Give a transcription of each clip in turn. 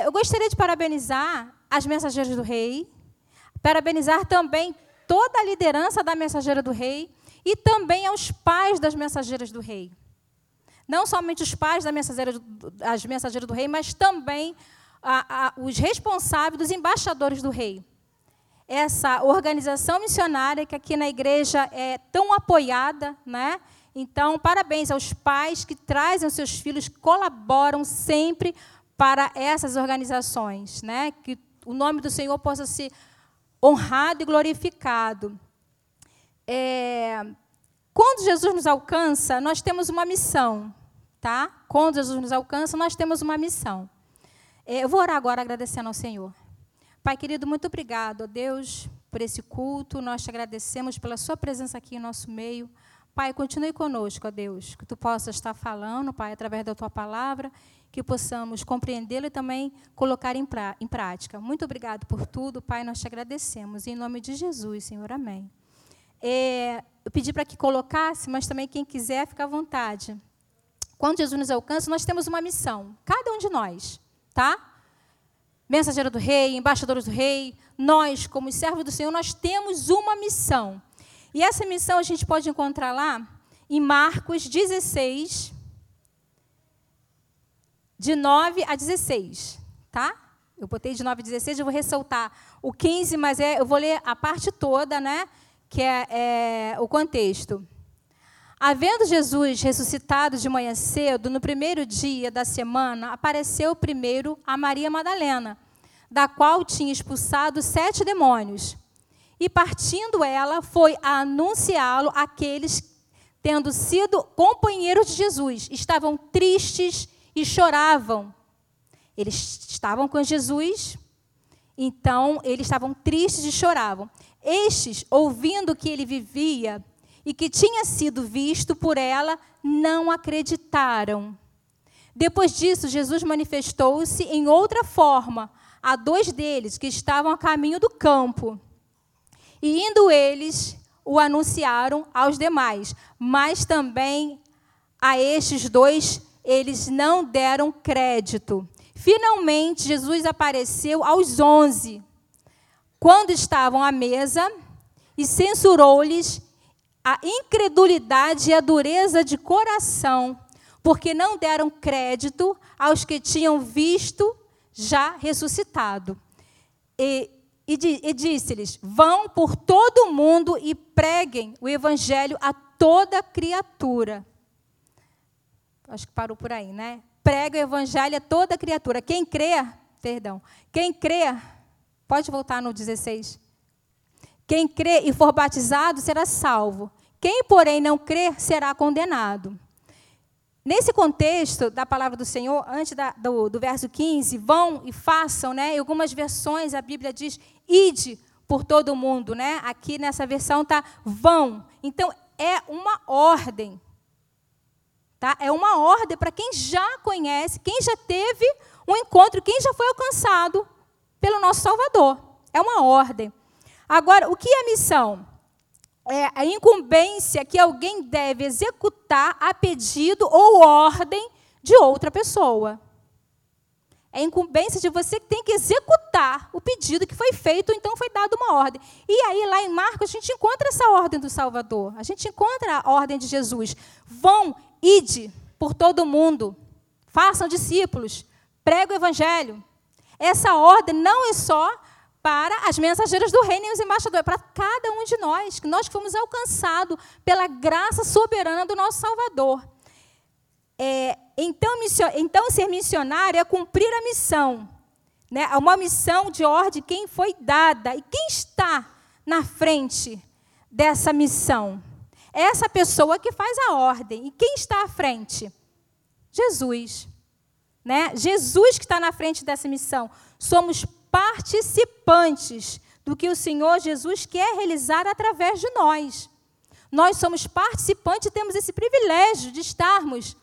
É, eu gostaria de parabenizar as mensageiras do rei, parabenizar também toda a liderança da mensageira do rei e também aos pais das mensageiras do rei. Não somente os pais da mensageira, as mensageiras do rei, mas também a, a, os responsáveis dos embaixadores do rei. Essa organização missionária que aqui na igreja é tão apoiada, né? Então, parabéns aos pais que trazem os seus filhos, colaboram sempre para essas organizações, né? Que o nome do Senhor possa ser honrado e glorificado. É, quando Jesus nos alcança, nós temos uma missão, tá? Quando Jesus nos alcança, nós temos uma missão. É, eu vou orar agora agradecendo ao Senhor. Pai querido, muito obrigado, Deus, por esse culto. Nós te agradecemos pela sua presença aqui em nosso meio. Pai, continue conosco, ó Deus, que tu possas estar falando, Pai, através da tua palavra, que possamos compreendê-lo e também colocar em, pra, em prática. Muito obrigado por tudo, Pai, nós te agradecemos. Em nome de Jesus, Senhor, amém. É, eu pedi para que colocasse, mas também quem quiser, fica à vontade. Quando Jesus nos alcança, nós temos uma missão, cada um de nós, tá? Mensageiro do rei, embaixadores do rei, nós, como servos do Senhor, nós temos uma missão. E essa missão a gente pode encontrar lá em Marcos 16, de 9 a 16, tá? Eu botei de 9 a 16, eu vou ressaltar o 15, mas é, eu vou ler a parte toda, né? Que é, é o contexto. Havendo Jesus ressuscitado de manhã cedo, no primeiro dia da semana, apareceu primeiro a Maria Madalena, da qual tinha expulsado sete demônios. E partindo ela, foi a anunciá-lo àqueles tendo sido companheiros de Jesus. Estavam tristes e choravam. Eles estavam com Jesus, então eles estavam tristes e choravam. Estes, ouvindo que ele vivia e que tinha sido visto por ela, não acreditaram. Depois disso, Jesus manifestou-se em outra forma a dois deles que estavam a caminho do campo. E indo eles, o anunciaram aos demais, mas também a estes dois eles não deram crédito. Finalmente, Jesus apareceu aos onze, quando estavam à mesa, e censurou-lhes a incredulidade e a dureza de coração, porque não deram crédito aos que tinham visto já ressuscitado. E e, e disse-lhes: Vão por todo o mundo e preguem o evangelho a toda criatura. Acho que parou por aí, né? Prega o evangelho a toda criatura. Quem crê, perdão, quem crê, pode voltar no 16. Quem crê e for batizado será salvo. Quem, porém, não crer será condenado. Nesse contexto da palavra do Senhor, antes da, do, do, verso 15, vão e façam, né? Em algumas versões a Bíblia diz, ide por todo o mundo, né? Aqui nessa versão está vão. Então é uma ordem, tá? É uma ordem para quem já conhece, quem já teve um encontro, quem já foi alcançado pelo nosso Salvador. É uma ordem. Agora, o que é missão? É a incumbência que alguém deve executar a pedido ou ordem de outra pessoa. É a incumbência de você que tem que executar o pedido que foi feito, então foi dada uma ordem. E aí, lá em Marcos, a gente encontra essa ordem do Salvador. A gente encontra a ordem de Jesus. Vão, ide por todo o mundo, façam discípulos, pregue o evangelho. Essa ordem não é só para as mensageiras do reino e os embaixadores, para cada um de nós, que nós fomos alcançados pela graça soberana do nosso Salvador. É, então, então, ser missionário é cumprir a missão, né? uma missão de ordem quem foi dada e quem está na frente dessa missão. É essa pessoa que faz a ordem. E quem está à frente? Jesus. Né? Jesus que está na frente dessa missão. Somos participantes do que o Senhor Jesus quer realizar através de nós. Nós somos participantes e temos esse privilégio de estarmos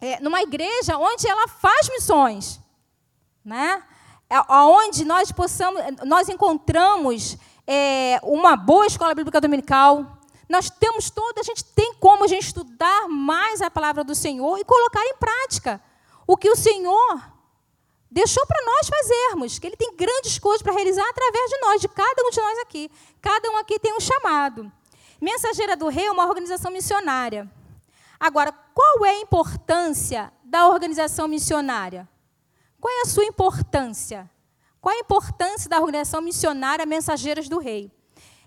é, numa igreja onde ela faz missões, né? É, onde nós possamos, nós encontramos é, uma boa escola bíblica dominical. Nós temos toda, a gente tem como a gente estudar mais a palavra do Senhor e colocar em prática o que o Senhor deixou para nós fazermos, que Ele tem grandes coisas para realizar através de nós, de cada um de nós aqui. Cada um aqui tem um chamado. Mensageira do Rei é uma organização missionária. Agora, qual é a importância da organização missionária? Qual é a sua importância? Qual é a importância da organização missionária Mensageiras do Rei?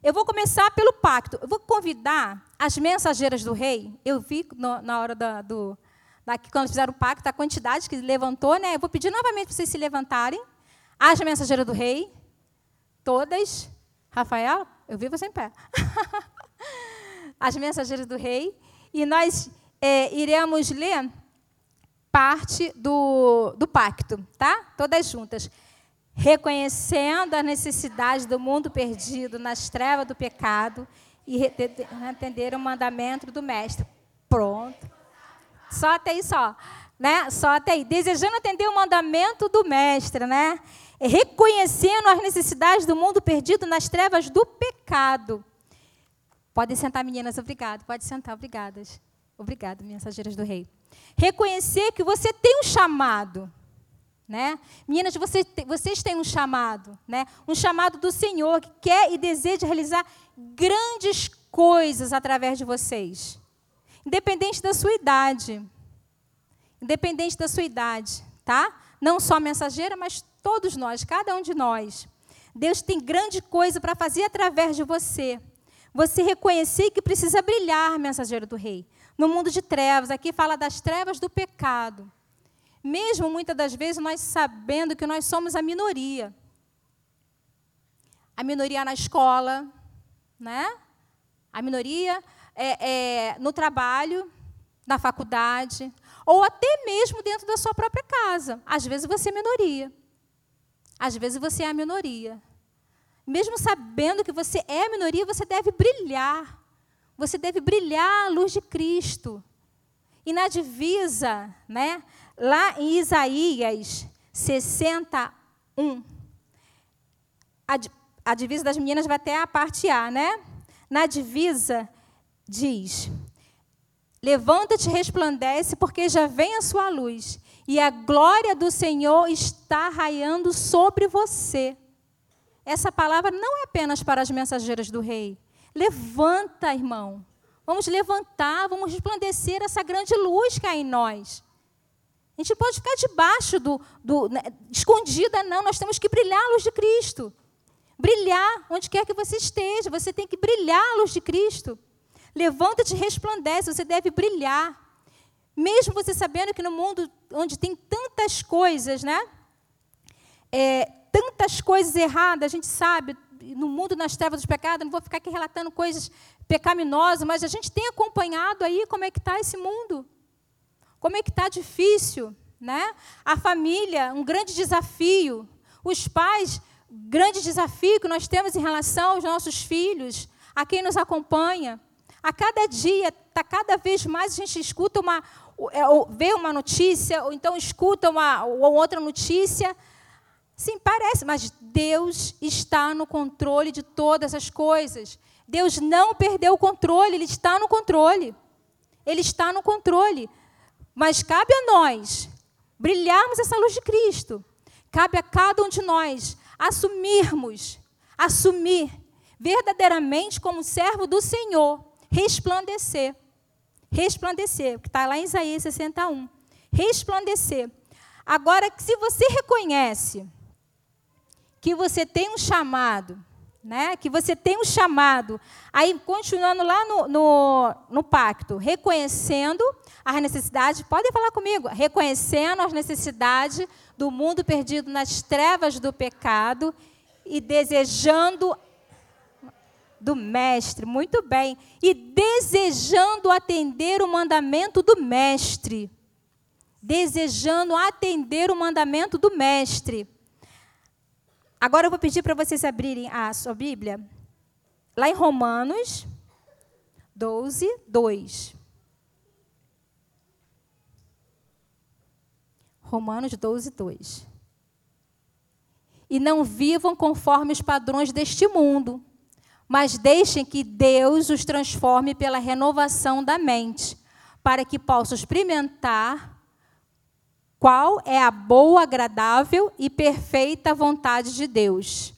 Eu vou começar pelo pacto. Eu vou convidar as mensageiras do rei. Eu vi no, na hora da, do, daqui, quando fizeram o pacto, a quantidade que levantou. Né? Eu vou pedir novamente para vocês se levantarem. As mensageiras do rei. Todas. Rafael, eu vi você em pé. as mensageiras do rei. E nós é, iremos ler parte do, do pacto, tá? Todas juntas. Reconhecendo a necessidade do mundo perdido nas trevas do pecado e atender o mandamento do mestre. Pronto. Só até aí só, né? Só até aí. Desejando atender o mandamento do mestre, né? Reconhecendo as necessidades do mundo perdido nas trevas do pecado. Podem sentar, meninas, obrigado. Pode sentar, obrigadas. Obrigado, mensageiras do rei. Reconhecer que você tem um chamado. Né? Meninas, você, vocês têm um chamado, né? um chamado do Senhor que quer e deseja realizar grandes coisas através de vocês, independente da sua idade, independente da sua idade, tá? Não só mensageira, mas todos nós, cada um de nós. Deus tem grande coisa para fazer através de você. Você reconhecer que precisa brilhar, mensageiro do Rei no mundo de trevas. Aqui fala das trevas do pecado. Mesmo muitas das vezes nós sabendo que nós somos a minoria. A minoria na escola, né? A minoria é, é, no trabalho, na faculdade, ou até mesmo dentro da sua própria casa. Às vezes você é minoria. Às vezes você é a minoria. Mesmo sabendo que você é a minoria, você deve brilhar. Você deve brilhar a luz de Cristo. E na divisa, né, lá em Isaías 61, a, a divisa das meninas vai até a parte A, né? Na divisa diz: Levanta-te, resplandece, porque já vem a sua luz, e a glória do Senhor está raiando sobre você. Essa palavra não é apenas para as mensageiras do rei, Levanta, irmão. Vamos levantar, vamos resplandecer essa grande luz que há em nós. A gente pode ficar debaixo do, do né, escondida, não. Nós temos que brilhar a luz de Cristo. Brilhar onde quer que você esteja. Você tem que brilhar a luz de Cristo. Levanta-te e resplandece. Você deve brilhar. Mesmo você sabendo que no mundo onde tem tantas coisas, né? É, tantas coisas erradas, a gente sabe, no mundo nas trevas dos pecados, não vou ficar aqui relatando coisas pecaminosas, mas a gente tem acompanhado aí como é que está esse mundo. Como é que está difícil, né? A família, um grande desafio. Os pais, grande desafio que nós temos em relação aos nossos filhos, a quem nos acompanha. A cada dia, tá cada vez mais a gente escuta uma, é, ou vê uma notícia, ou então escuta uma ou outra notícia Sim, parece, mas Deus está no controle de todas as coisas. Deus não perdeu o controle, Ele está no controle. Ele está no controle. Mas cabe a nós brilharmos essa luz de Cristo. Cabe a cada um de nós assumirmos, assumir verdadeiramente como servo do Senhor, resplandecer. Resplandecer, que está lá em Isaías 61. Resplandecer. Agora, se você reconhece que você tem um chamado, né? que você tem um chamado. Aí, continuando lá no, no, no pacto, reconhecendo as necessidades, podem falar comigo, reconhecendo as necessidades do mundo perdido nas trevas do pecado e desejando do mestre, muito bem, e desejando atender o mandamento do mestre. Desejando atender o mandamento do mestre. Agora eu vou pedir para vocês abrirem a sua Bíblia, lá em Romanos 12, 2. Romanos 12, 2. E não vivam conforme os padrões deste mundo, mas deixem que Deus os transforme pela renovação da mente, para que possam experimentar qual é a boa, agradável e perfeita vontade de Deus.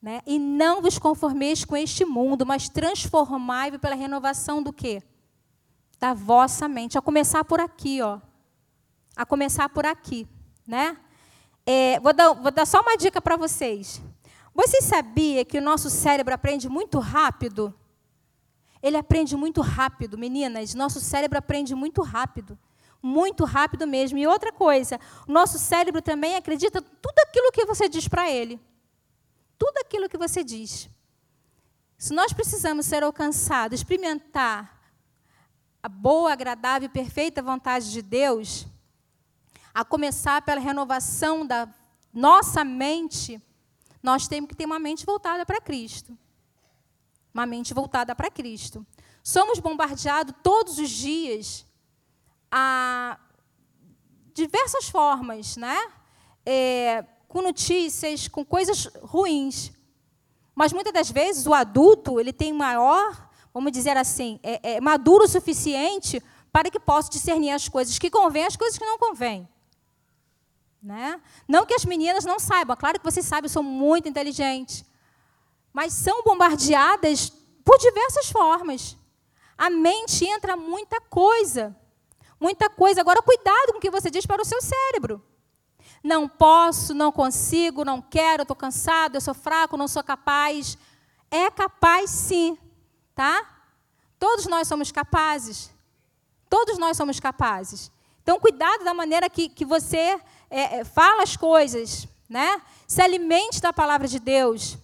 Né? E não vos conformeis com este mundo, mas transformai-vos pela renovação do quê? Da vossa mente. A começar por aqui, ó. A começar por aqui, né? É, vou, dar, vou dar só uma dica para vocês. Você sabia que o nosso cérebro aprende muito rápido? Ele aprende muito rápido, meninas. Nosso cérebro aprende muito rápido muito rápido mesmo. E outra coisa, nosso cérebro também acredita tudo aquilo que você diz para ele. Tudo aquilo que você diz. Se nós precisamos ser alcançados, experimentar a boa, agradável e perfeita vontade de Deus, a começar pela renovação da nossa mente, nós temos que ter uma mente voltada para Cristo. Uma mente voltada para Cristo. Somos bombardeados todos os dias a diversas formas, né? É, com notícias, com coisas ruins. Mas muitas das vezes o adulto ele tem maior, vamos dizer assim, é, é maduro o suficiente para que possa discernir as coisas que convêm, as coisas que não convêm. Né? Não que as meninas não saibam, claro que vocês sabem, são muito inteligentes, mas são bombardeadas por diversas formas. A mente entra muita coisa muita coisa. Agora, cuidado com o que você diz para o seu cérebro. Não posso, não consigo, não quero, estou cansado, eu sou fraco, não sou capaz. É capaz sim, tá? Todos nós somos capazes. Todos nós somos capazes. Então, cuidado da maneira que, que você é, é, fala as coisas, né? Se alimente da palavra de Deus.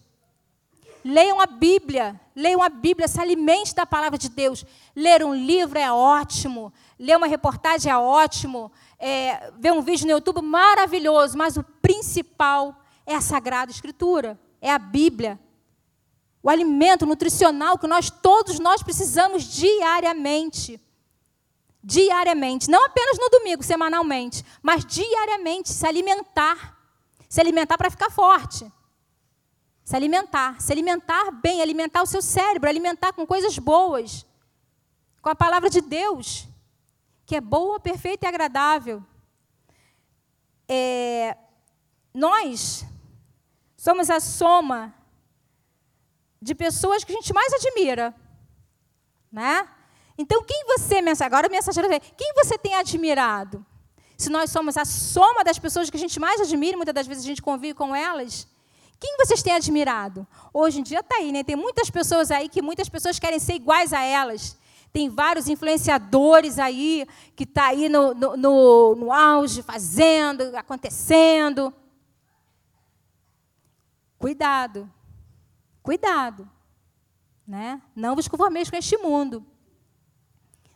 Leiam a Bíblia, leiam a Bíblia, se alimente da palavra de Deus. Ler um livro é ótimo, ler uma reportagem é ótimo, é, ver um vídeo no YouTube maravilhoso, mas o principal é a Sagrada Escritura, é a Bíblia. O alimento nutricional que nós todos nós precisamos diariamente. Diariamente, não apenas no domingo, semanalmente, mas diariamente se alimentar. Se alimentar para ficar forte. Se alimentar, se alimentar bem, alimentar o seu cérebro, alimentar com coisas boas, com a palavra de Deus, que é boa, perfeita e agradável. É, nós somos a soma de pessoas que a gente mais admira, né? Então, quem você, agora mensageira, quem você tem admirado? Se nós somos a soma das pessoas que a gente mais admira, muitas das vezes a gente convive com elas, quem vocês têm admirado? Hoje em dia está aí, né? Tem muitas pessoas aí que muitas pessoas querem ser iguais a elas. Tem vários influenciadores aí que estão tá aí no, no, no, no auge, fazendo, acontecendo. Cuidado. Cuidado. Né? Não vos conformeis com este mundo.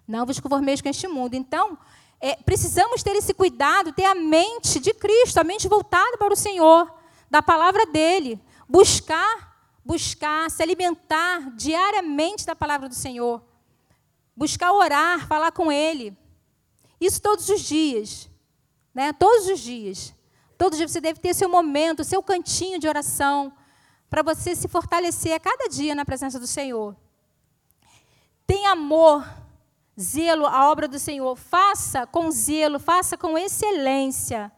Não vos conformeis com este mundo. Então, é, precisamos ter esse cuidado, ter a mente de Cristo, a mente voltada para o Senhor da palavra dele, buscar, buscar, se alimentar diariamente da palavra do Senhor, buscar orar, falar com ele. Isso todos os dias, né? Todos os dias. Todos os dias você deve ter seu momento, seu cantinho de oração, para você se fortalecer a cada dia na presença do Senhor. Tem amor, zelo à obra do Senhor. Faça com zelo, faça com excelência.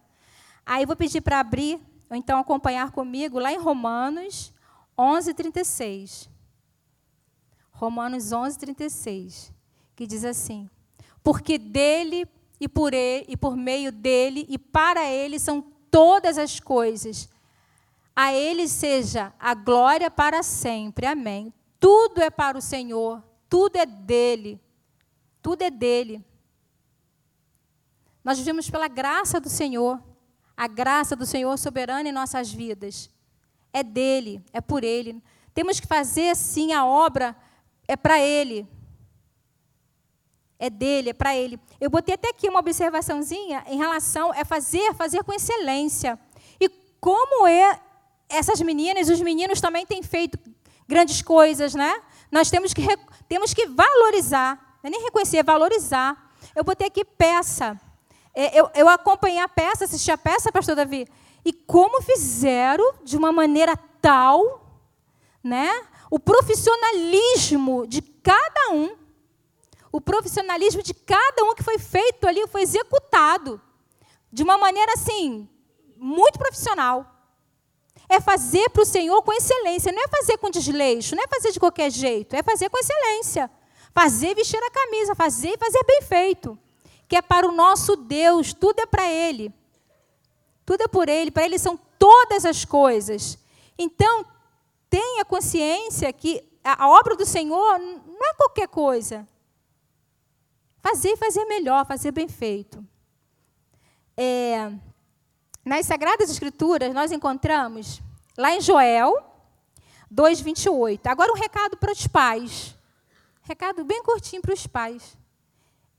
Aí vou pedir para abrir ou então acompanhar comigo lá em Romanos 11, 36. Romanos 11, 36, que diz assim: Porque dele e por ele e por meio dele e para ele são todas as coisas. A ele seja a glória para sempre. Amém. Tudo é para o Senhor, tudo é dele. Tudo é dele. Nós vivemos pela graça do Senhor a graça do Senhor soberana em nossas vidas. É dele, é por ele. Temos que fazer sim a obra, é para ele. É dele, é para ele. Eu botei até aqui uma observaçãozinha em relação a é fazer, fazer com excelência. E como é essas meninas, os meninos também têm feito grandes coisas, né? Nós temos que, temos que valorizar, não é nem reconhecer, é valorizar. Eu botei aqui peça. É, eu, eu acompanhei a peça, assisti a peça, pastor Davi, e como fizeram de uma maneira tal, né? O profissionalismo de cada um, o profissionalismo de cada um que foi feito ali, foi executado. de uma maneira assim, muito profissional. É fazer para o Senhor com excelência, não é fazer com desleixo, não é fazer de qualquer jeito, é fazer com excelência. Fazer vestir a camisa, fazer e fazer bem feito. Que é para o nosso Deus, tudo é para Ele. Tudo é por Ele, para Ele são todas as coisas. Então, tenha consciência que a obra do Senhor não é qualquer coisa. Fazer e fazer melhor, fazer bem feito. É, nas Sagradas Escrituras, nós encontramos, lá em Joel 2,28. Agora, um recado para os pais. Recado bem curtinho para os pais.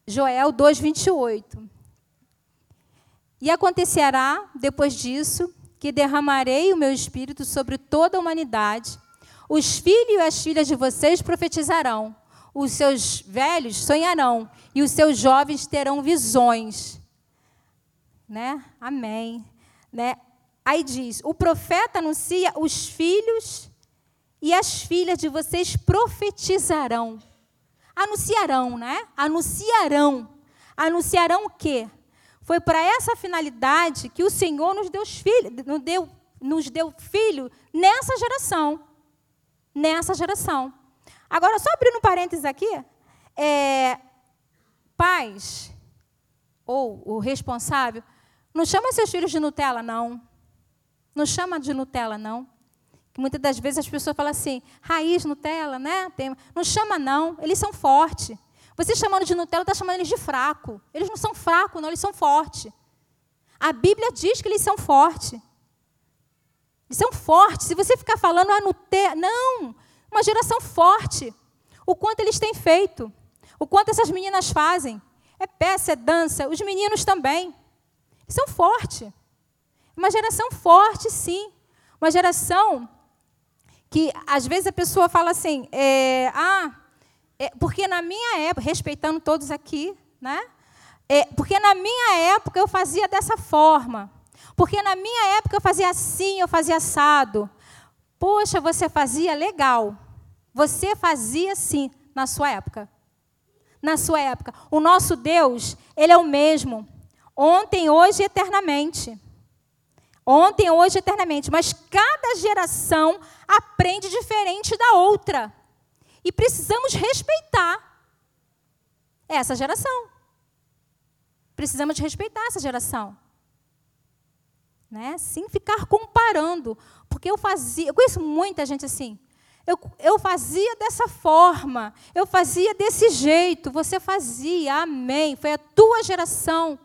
Joel 2,28. E acontecerá, depois disso, que derramarei o meu espírito sobre toda a humanidade. Os filhos e as filhas de vocês profetizarão, os seus velhos sonharão, e os seus jovens terão visões. Né? Amém. Né? Aí diz: o profeta anuncia, os filhos e as filhas de vocês profetizarão. Anunciarão, né? Anunciarão. Anunciarão o quê? Foi para essa finalidade que o Senhor nos deu filho, nos deu, nos deu filho nessa geração. Nessa geração. Agora, só abrindo um parênteses aqui, é, pais ou o responsável não chama seus filhos de Nutella, não. Não chama de Nutella, não. Que muitas das vezes as pessoas falam assim, raiz Nutella, né? Tem... Não chama, não. Eles são fortes. Você chamando de Nutella, está chamando eles de fraco. Eles não são fracos, não, eles são fortes. A Bíblia diz que eles são fortes. Eles são fortes. Se você ficar falando, ah, Nutella. Não! Uma geração forte. O quanto eles têm feito. O quanto essas meninas fazem. É peça, é dança. Os meninos também. São fortes. Uma geração forte, sim. Uma geração que, às vezes, a pessoa fala assim, é, ah, é, porque na minha época, respeitando todos aqui, né? É, porque na minha época eu fazia dessa forma. Porque na minha época eu fazia assim, eu fazia assado. Poxa, você fazia legal. Você fazia sim na sua época. Na sua época. O nosso Deus, ele é o mesmo. Ontem, hoje e eternamente. Ontem, hoje eternamente. Mas cada geração aprende diferente da outra. E precisamos respeitar essa geração. Precisamos respeitar essa geração. Né? Sem ficar comparando. Porque eu fazia. Eu conheço muita gente assim. Eu, eu fazia dessa forma, eu fazia desse jeito, você fazia, amém. Foi a tua geração.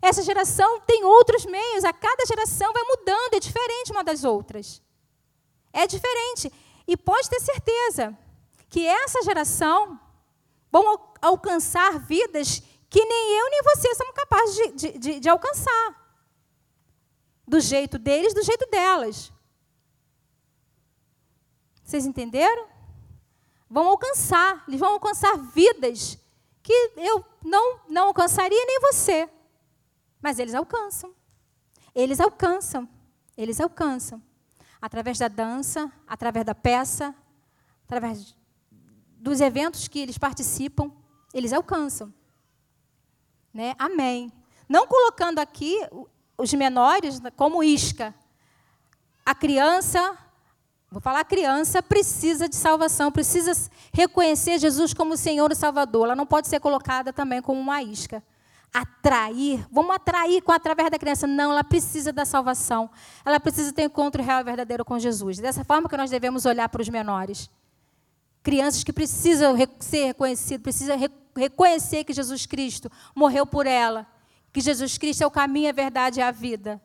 Essa geração tem outros meios, a cada geração vai mudando, é diferente uma das outras. É diferente. E pode ter certeza que essa geração vão alcançar vidas que nem eu nem você somos capazes de, de, de, de alcançar. Do jeito deles, do jeito delas. Vocês entenderam? Vão alcançar, eles vão alcançar vidas que eu não, não alcançaria nem você. Mas eles alcançam. Eles alcançam. Eles alcançam. Através da dança, através da peça, através dos eventos que eles participam, eles alcançam. Né? Amém. Não colocando aqui os menores como isca. A criança, vou falar, a criança precisa de salvação, precisa reconhecer Jesus como Senhor e Salvador. Ela não pode ser colocada também como uma isca atrair, vamos atrair com através da criança. Não, ela precisa da salvação. Ela precisa ter um encontro real e verdadeiro com Jesus. Dessa forma que nós devemos olhar para os menores. Crianças que precisam ser reconhecidas, precisam reconhecer que Jesus Cristo morreu por ela, que Jesus Cristo é o caminho, a verdade e a vida.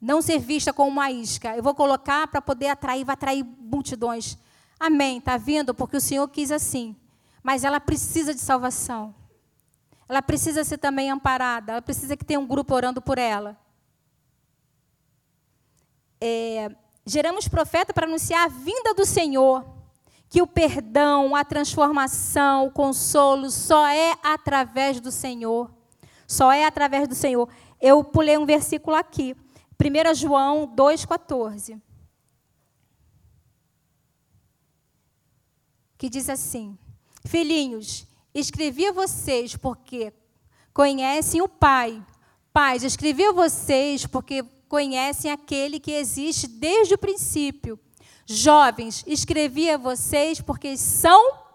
Não ser vista como uma isca. Eu vou colocar para poder atrair, vai atrair multidões. Amém. Está vindo porque o Senhor quis assim. Mas ela precisa de salvação. Ela precisa ser também amparada, ela precisa que tenha um grupo orando por ela. É, geramos profeta para anunciar a vinda do Senhor, que o perdão, a transformação, o consolo só é através do Senhor. Só é através do Senhor. Eu pulei um versículo aqui, 1 João 2,14. Que diz assim: Filhinhos, Escrevi a vocês porque conhecem o Pai. Pais, escrevi a vocês porque conhecem aquele que existe desde o princípio. Jovens, escrevi a vocês porque são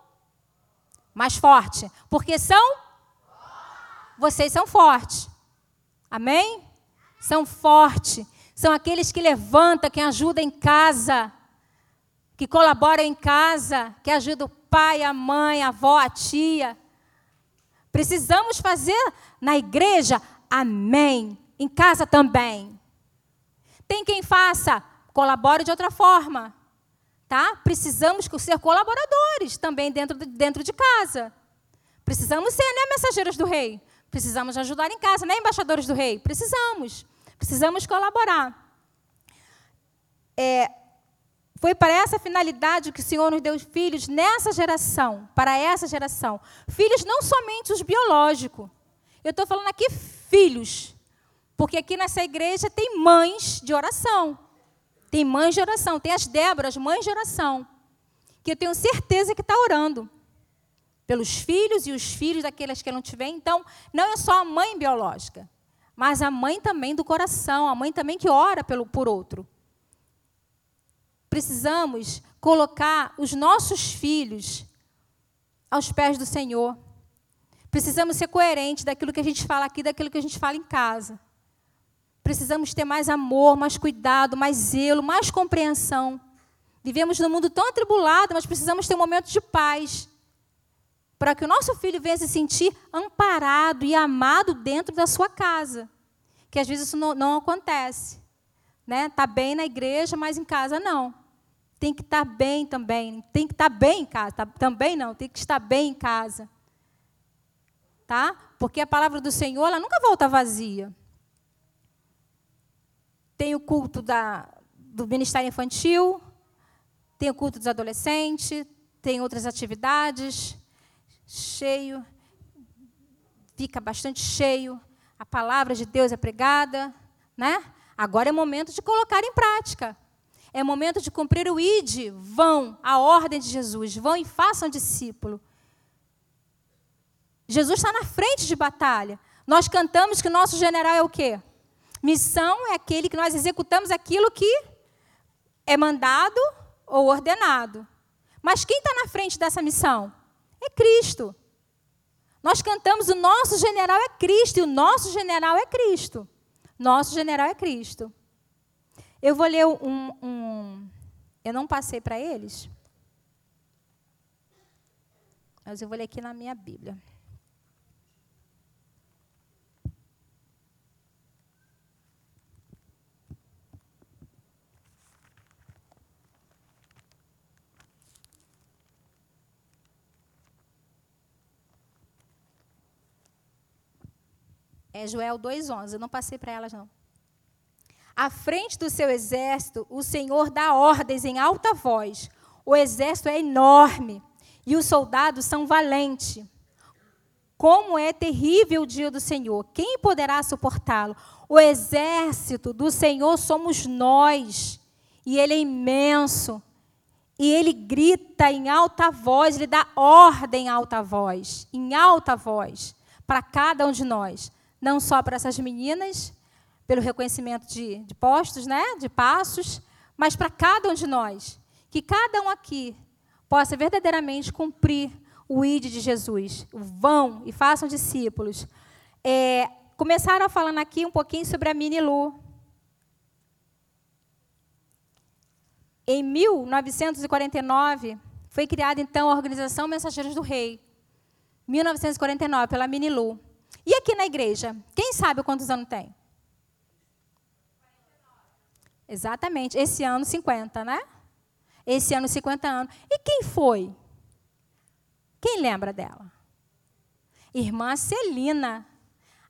mais forte, porque são vocês são fortes. Amém? São fortes. São aqueles que levantam, que ajudam em casa, que colaboram em casa, que ajudam o pai, a mãe, a avó, a tia. Precisamos fazer na igreja, amém. Em casa também. Tem quem faça, colabore de outra forma. Tá? Precisamos ser colaboradores também dentro de, dentro de casa. Precisamos ser, né, mensageiros do rei? Precisamos ajudar em casa, né, embaixadores do rei? Precisamos. Precisamos colaborar. É, foi para essa finalidade que o Senhor nos deu filhos nessa geração, para essa geração. Filhos não somente os biológicos. Eu estou falando aqui filhos, porque aqui nessa igreja tem mães de oração. Tem mães de oração, tem as Déboras, mães de oração, que eu tenho certeza que está orando pelos filhos e os filhos daqueles que não tiverem. Então, não é só a mãe biológica, mas a mãe também do coração, a mãe também que ora pelo, por outro precisamos colocar os nossos filhos aos pés do Senhor. Precisamos ser coerentes daquilo que a gente fala aqui, daquilo que a gente fala em casa. Precisamos ter mais amor, mais cuidado, mais zelo, mais compreensão. Vivemos num mundo tão atribulado, mas precisamos ter um momento de paz. Para que o nosso filho venha se sentir amparado e amado dentro da sua casa. Que às vezes isso não, não acontece. Está né? Tá bem na igreja, mas em casa não tem que estar bem também. Tem que estar bem em casa. Tá, também não, tem que estar bem em casa. Tá? Porque a palavra do Senhor, ela nunca volta vazia. Tem o culto da, do ministério infantil, tem o culto dos adolescentes, tem outras atividades, cheio, fica bastante cheio, a palavra de Deus é pregada, né? Agora é momento de colocar em prática. É momento de cumprir o ID. Vão, a ordem de Jesus. Vão e façam discípulo. Jesus está na frente de batalha. Nós cantamos que o nosso general é o quê? Missão é aquele que nós executamos aquilo que é mandado ou ordenado. Mas quem está na frente dessa missão? É Cristo. Nós cantamos o nosso general é Cristo e o nosso general é Cristo. Nosso general é Cristo. Eu vou ler um. um eu não passei para eles, mas eu vou ler aqui na minha Bíblia. É Joel 2,11. Eu não passei para elas, não. À frente do seu exército, o Senhor dá ordens em alta voz. O exército é enorme e os soldados são valentes. Como é terrível o dia do Senhor! Quem poderá suportá-lo? O exército do Senhor somos nós, e ele é imenso. E ele grita em alta voz, ele dá ordem em alta voz, em alta voz, para cada um de nós. Não só para essas meninas, pelo reconhecimento de, de postos, né, de passos, mas para cada um de nós. Que cada um aqui possa verdadeiramente cumprir o ID de Jesus. Vão e façam discípulos. É, começaram falando aqui um pouquinho sobre a Mini Lu. Em 1949, foi criada então a Organização Mensageiros do Rei. 1949, pela Mini Lu. E aqui na igreja, quem sabe quantos anos tem? Exatamente. Esse ano 50, né? Esse ano 50 anos. E quem foi? Quem lembra dela? Irmã Celina,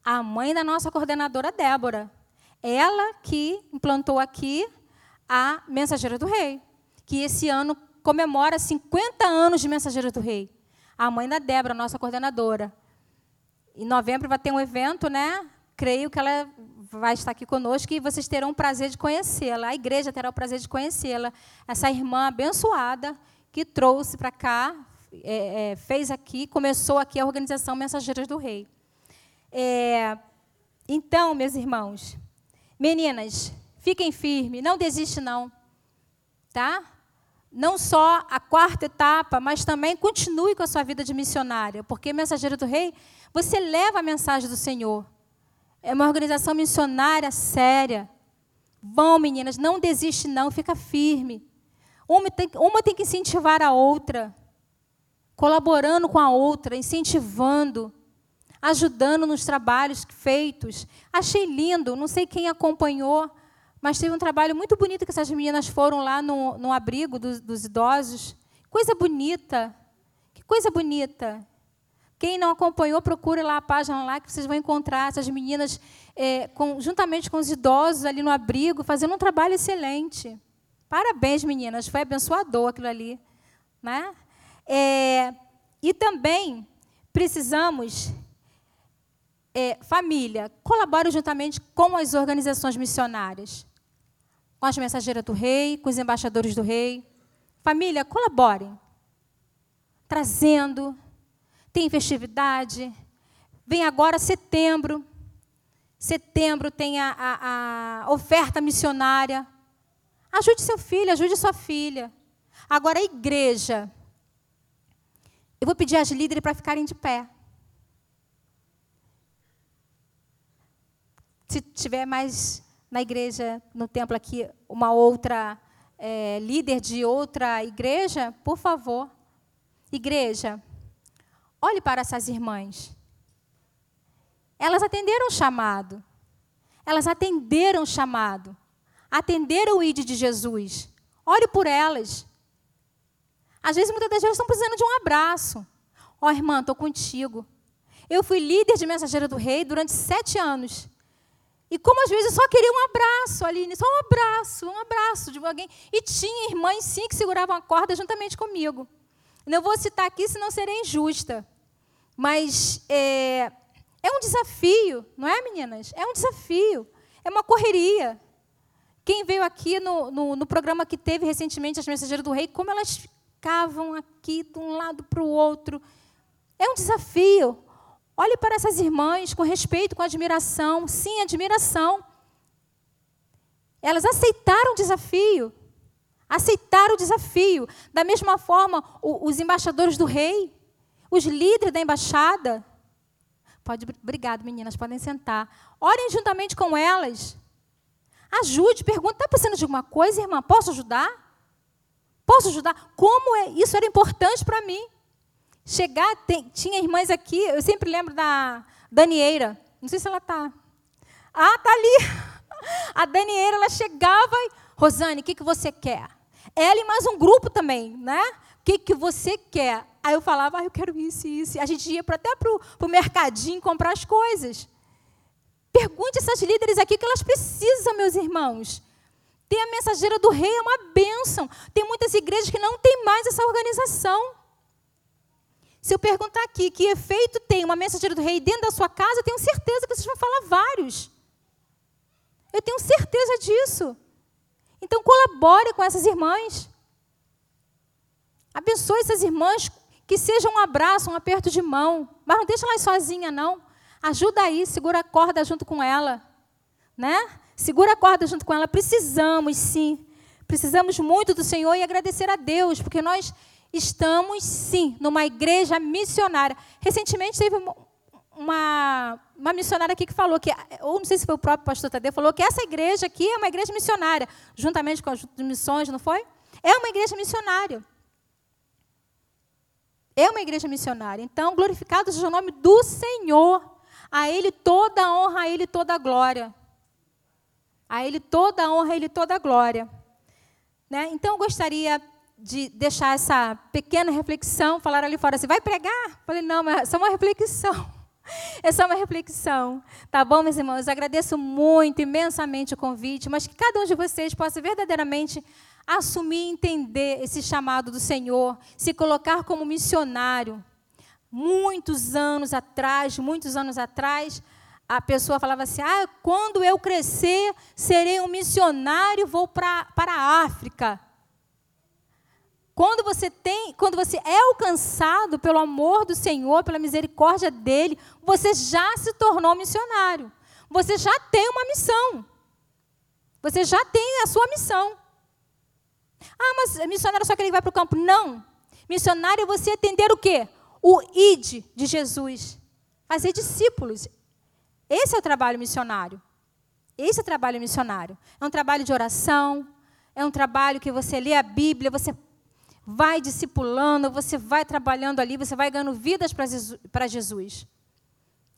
a mãe da nossa coordenadora Débora. Ela que implantou aqui a Mensageira do Rei, que esse ano comemora 50 anos de Mensageira do Rei. A mãe da Débora, nossa coordenadora. Em novembro vai ter um evento, né? Creio que ela vai estar aqui conosco e vocês terão o prazer de conhecê-la. A igreja terá o prazer de conhecê-la. Essa irmã abençoada que trouxe para cá, é, é, fez aqui, começou aqui a organização Mensageiras do Rei. É, então, meus irmãos, meninas, fiquem firmes, não desiste não, tá? Não só a quarta etapa, mas também continue com a sua vida de missionária, porque mensageiro do rei, você leva a mensagem do Senhor. É uma organização missionária séria. Vão, meninas, não desiste não, fica firme. Uma tem, uma tem que incentivar a outra, colaborando com a outra, incentivando, ajudando nos trabalhos feitos. Achei lindo, não sei quem acompanhou, mas teve um trabalho muito bonito que essas meninas foram lá no, no abrigo dos, dos idosos. Coisa bonita, que coisa bonita. Quem não acompanhou, procure lá a página lá que vocês vão encontrar essas meninas é, com, juntamente com os idosos ali no abrigo, fazendo um trabalho excelente. Parabéns, meninas, foi abençoador aquilo ali. Né? É, e também precisamos, é, família, colabore juntamente com as organizações missionárias, com as mensageiras do rei, com os embaixadores do rei. Família, colaborem, trazendo tem festividade. Vem agora setembro. Setembro tem a, a, a oferta missionária. Ajude seu filho, ajude sua filha. Agora a igreja. Eu vou pedir às líderes para ficarem de pé. Se tiver mais na igreja, no templo aqui, uma outra é, líder de outra igreja, por favor. Igreja, Olhe para essas irmãs. Elas atenderam o chamado. Elas atenderam o chamado. Atenderam o ID de Jesus. Olhe por elas. Às vezes, muitas das vezes, estão precisando de um abraço. Ó, oh, irmã, estou contigo. Eu fui líder de mensageira do rei durante sete anos. E como às vezes eu só queria um abraço, Aline, só um abraço, um abraço de alguém. E tinha irmãs, sim, que seguravam a corda juntamente comigo. Não vou citar aqui, senão serei injusta. Mas é, é um desafio, não é, meninas? É um desafio. É uma correria. Quem veio aqui no, no, no programa que teve recentemente as Mensageiras do Rei, como elas ficavam aqui de um lado para o outro. É um desafio. Olhe para essas irmãs com respeito, com admiração. Sim, admiração. Elas aceitaram o desafio. Aceitaram o desafio. Da mesma forma, o, os embaixadores do rei os líderes da embaixada. Pode, obrigado, meninas, podem sentar. Orem juntamente com elas. Ajude, pergunta, está precisando de alguma coisa, irmã? Posso ajudar? Posso ajudar? Como é? Isso era importante para mim. Chegar, tem, tinha irmãs aqui, eu sempre lembro da Danieira. Não sei se ela está. Ah, está ali. A Danieira, ela chegava e, Rosane, o que, que você quer? Ela e mais um grupo também, né? O que, que você quer? Aí eu falava, ah, eu quero isso e isso. A gente ia até para o mercadinho comprar as coisas. Pergunte essas líderes aqui que elas precisam, meus irmãos. Ter a mensageira do rei é uma bênção. Tem muitas igrejas que não têm mais essa organização. Se eu perguntar aqui que efeito tem uma mensageira do rei dentro da sua casa, eu tenho certeza que vocês vão falar vários. Eu tenho certeza disso. Então colabore com essas irmãs. Abençoe essas irmãs que seja um abraço, um aperto de mão. Mas não deixa ela sozinha, não. Ajuda aí, segura a corda junto com ela. Né? Segura a corda junto com ela. Precisamos, sim. Precisamos muito do Senhor e agradecer a Deus, porque nós estamos, sim, numa igreja missionária. Recentemente teve uma, uma missionária aqui que falou que, ou não sei se foi o próprio pastor Tadeu, falou que essa igreja aqui é uma igreja missionária, juntamente com as missões, não foi? É uma igreja missionária. É uma igreja missionária. Então, glorificado seja o nome do Senhor. A Ele toda a honra, a Ele toda a glória. A Ele toda a honra, a Ele toda a glória. Né? Então, eu gostaria de deixar essa pequena reflexão. Falar ali fora assim, vai pregar? Falei, não, mas é só uma reflexão. É só uma reflexão. Tá bom, meus irmãos? Agradeço muito, imensamente o convite, mas que cada um de vocês possa verdadeiramente assumir e entender esse chamado do Senhor, se colocar como missionário. Muitos anos atrás, muitos anos atrás, a pessoa falava assim: ah, quando eu crescer, serei um missionário, vou pra, para a África. Quando você tem, quando você é alcançado pelo amor do Senhor, pela misericórdia dele, você já se tornou missionário. Você já tem uma missão. Você já tem a sua missão. Ah, mas missionário é só aquele que vai para o campo. Não. Missionário é você atender o quê? O id de Jesus. Fazer discípulos. Esse é o trabalho missionário. Esse é o trabalho missionário. É um trabalho de oração, é um trabalho que você lê a Bíblia, você vai discipulando, você vai trabalhando ali, você vai ganhando vidas para Jesus.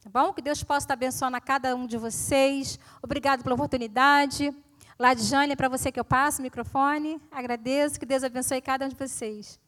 Tá bom? Que Deus possa estar abençoando a cada um de vocês. Obrigado pela oportunidade. Ladjane, é para você que eu passo o microfone. Agradeço. Que Deus abençoe cada um de vocês.